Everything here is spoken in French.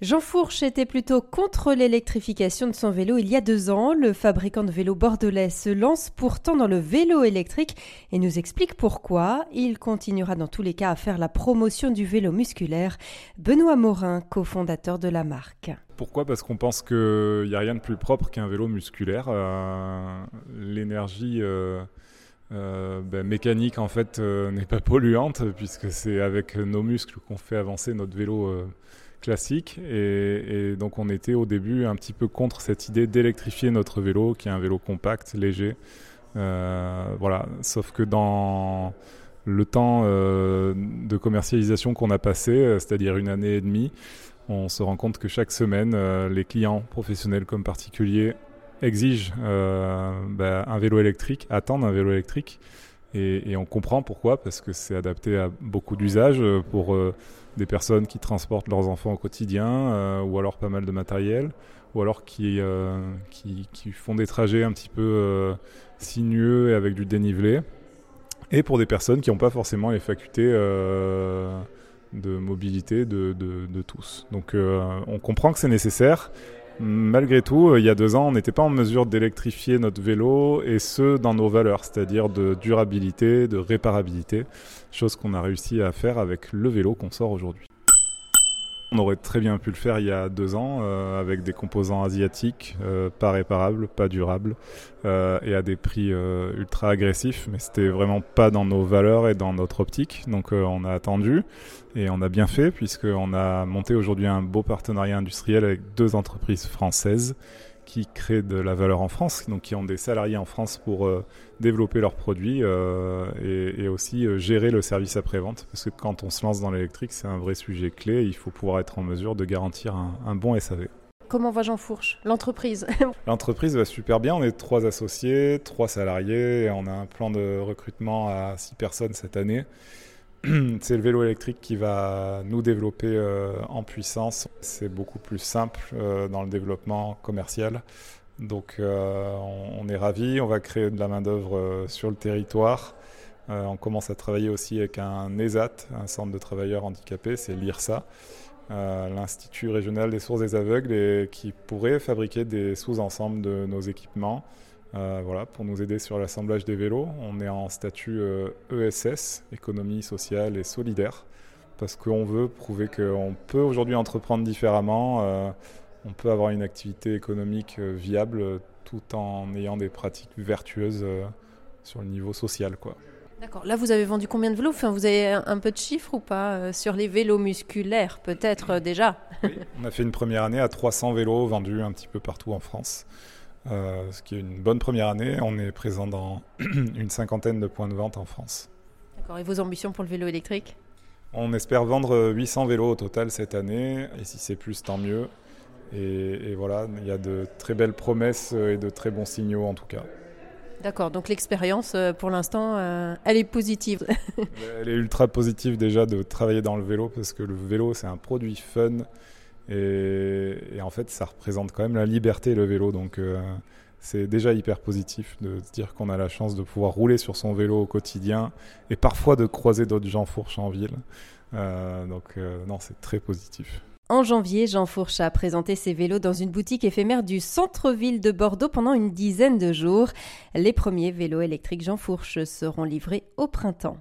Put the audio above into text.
Jean Fourche était plutôt contre l'électrification de son vélo il y a deux ans. Le fabricant de vélos bordelais se lance pourtant dans le vélo électrique et nous explique pourquoi. Il continuera dans tous les cas à faire la promotion du vélo musculaire. Benoît Morin, cofondateur de la marque. Pourquoi? Parce qu'on pense qu'il n'y a rien de plus propre qu'un vélo musculaire. Euh, l'énergie euh, euh, ben, mécanique en fait n'est pas polluante puisque c'est avec nos muscles qu'on fait avancer notre vélo classique. Et, donc on était au début un petit peu contre cette idée d'électrifier notre vélo, qui est un vélo compact, léger. Euh, voilà. Sauf que dans le temps euh, de commercialisation qu'on a passé, euh, c'est-à-dire une année et demie, on se rend compte que chaque semaine, les clients professionnels comme particuliers exigent ben, un vélo électrique, attendent un vélo électrique. Et, on comprend pourquoi, parce que c'est adapté à beaucoup d'usages euh, pour euh, des personnes qui transportent leurs enfants au quotidien, euh, ou alors pas mal de matériel, ou alors qui, qui, font des trajets un petit peu sinueux et avec du dénivelé, et pour des personnes qui n'ont pas forcément les facultés de mobilité de, de, tous. Donc on comprend que c'est nécessaire. Malgré tout, euh, il y a deux ans, on n'était pas en mesure d'électrifier notre vélo et ce, dans nos valeurs, c'est-à-dire de durabilité, de réparabilité, chose qu'on a réussi à faire avec le vélo qu'on sort aujourd'hui. On aurait très bien pu le faire il y a deux ans euh, avec des composants asiatiques, euh, pas réparables, pas durables euh, et à des prix ultra agressifs. Mais c'était vraiment pas dans nos valeurs et dans notre optique. Donc on a attendu et on a bien fait puisqu'on a monté aujourd'hui un beau partenariat industriel avec deux entreprises françaises qui créent de la valeur en France, donc qui ont des salariés en France pour euh, développer leurs produits euh, et, aussi euh, gérer le service après-vente. Parce que quand on se lance dans l'électrique, c'est un vrai sujet clé. Il faut pouvoir être en mesure de garantir un, bon SAV. Comment va Jean Fourche L'entreprise? L'entreprise va super bien. On est trois associés, trois salariés. Et on a un plan de recrutement à six personnes cette année. c'est le vélo électrique qui va nous développer euh, en puissance. C'est beaucoup plus simple euh, dans le développement commercial. Donc euh, on, est ravis, on va créer de la main-d'œuvre sur le territoire. on commence à travailler aussi avec un ESAT, un centre de travailleurs handicapés, c'est l'IRSA, l'Institut régional des sources des aveugles, qui pourrait fabriquer des sous-ensembles de nos équipements euh, voilà, pour nous aider sur l'assemblage des vélos. On est en statut ESS, euh, e économie sociale et solidaire, parce qu'on veut prouver qu'on peut aujourd'hui entreprendre différemment, euh, on peut avoir une activité économique viable tout en ayant des pratiques vertueuses sur le niveau social. Quoi. D'accord. Là, vous avez vendu combien de vélos? Enfin, Vous avez un peu de chiffres ou pas sur les vélos musculaires, peut-être déjà? On a fait une première année à 300 vélos vendus un petit peu partout en France. Euh, ce qui est une bonne première année. On est présent dans une cinquantaine de points de vente en France. D'accord. Et vos ambitions pour le vélo électrique? On espère vendre 800 vélos au total cette année. Et si c'est plus, tant mieux. Et, voilà, il y a de très belles promesses et de très bons signaux en tout cas. D'accord, donc l'expérience euh, pour l'instant, euh, elle est positive. elle est ultra positive déjà de travailler dans le vélo parce que le vélo c'est un produit fun et, en fait, ça représente quand même la liberté, le vélo. Donc, euh, c'est déjà hyper positif de se dire qu'on a la chance de pouvoir rouler sur son vélo au quotidien et parfois de croiser d'autres gens fourches en ville. Euh, donc, euh, non, c'est très positif. En janvier, Jean Fourche a présenté ses vélos dans une boutique éphémère du centre-ville de Bordeaux pendant une dizaine de jours. Les premiers vélos électriques Jean Fourche seront livrés au printemps.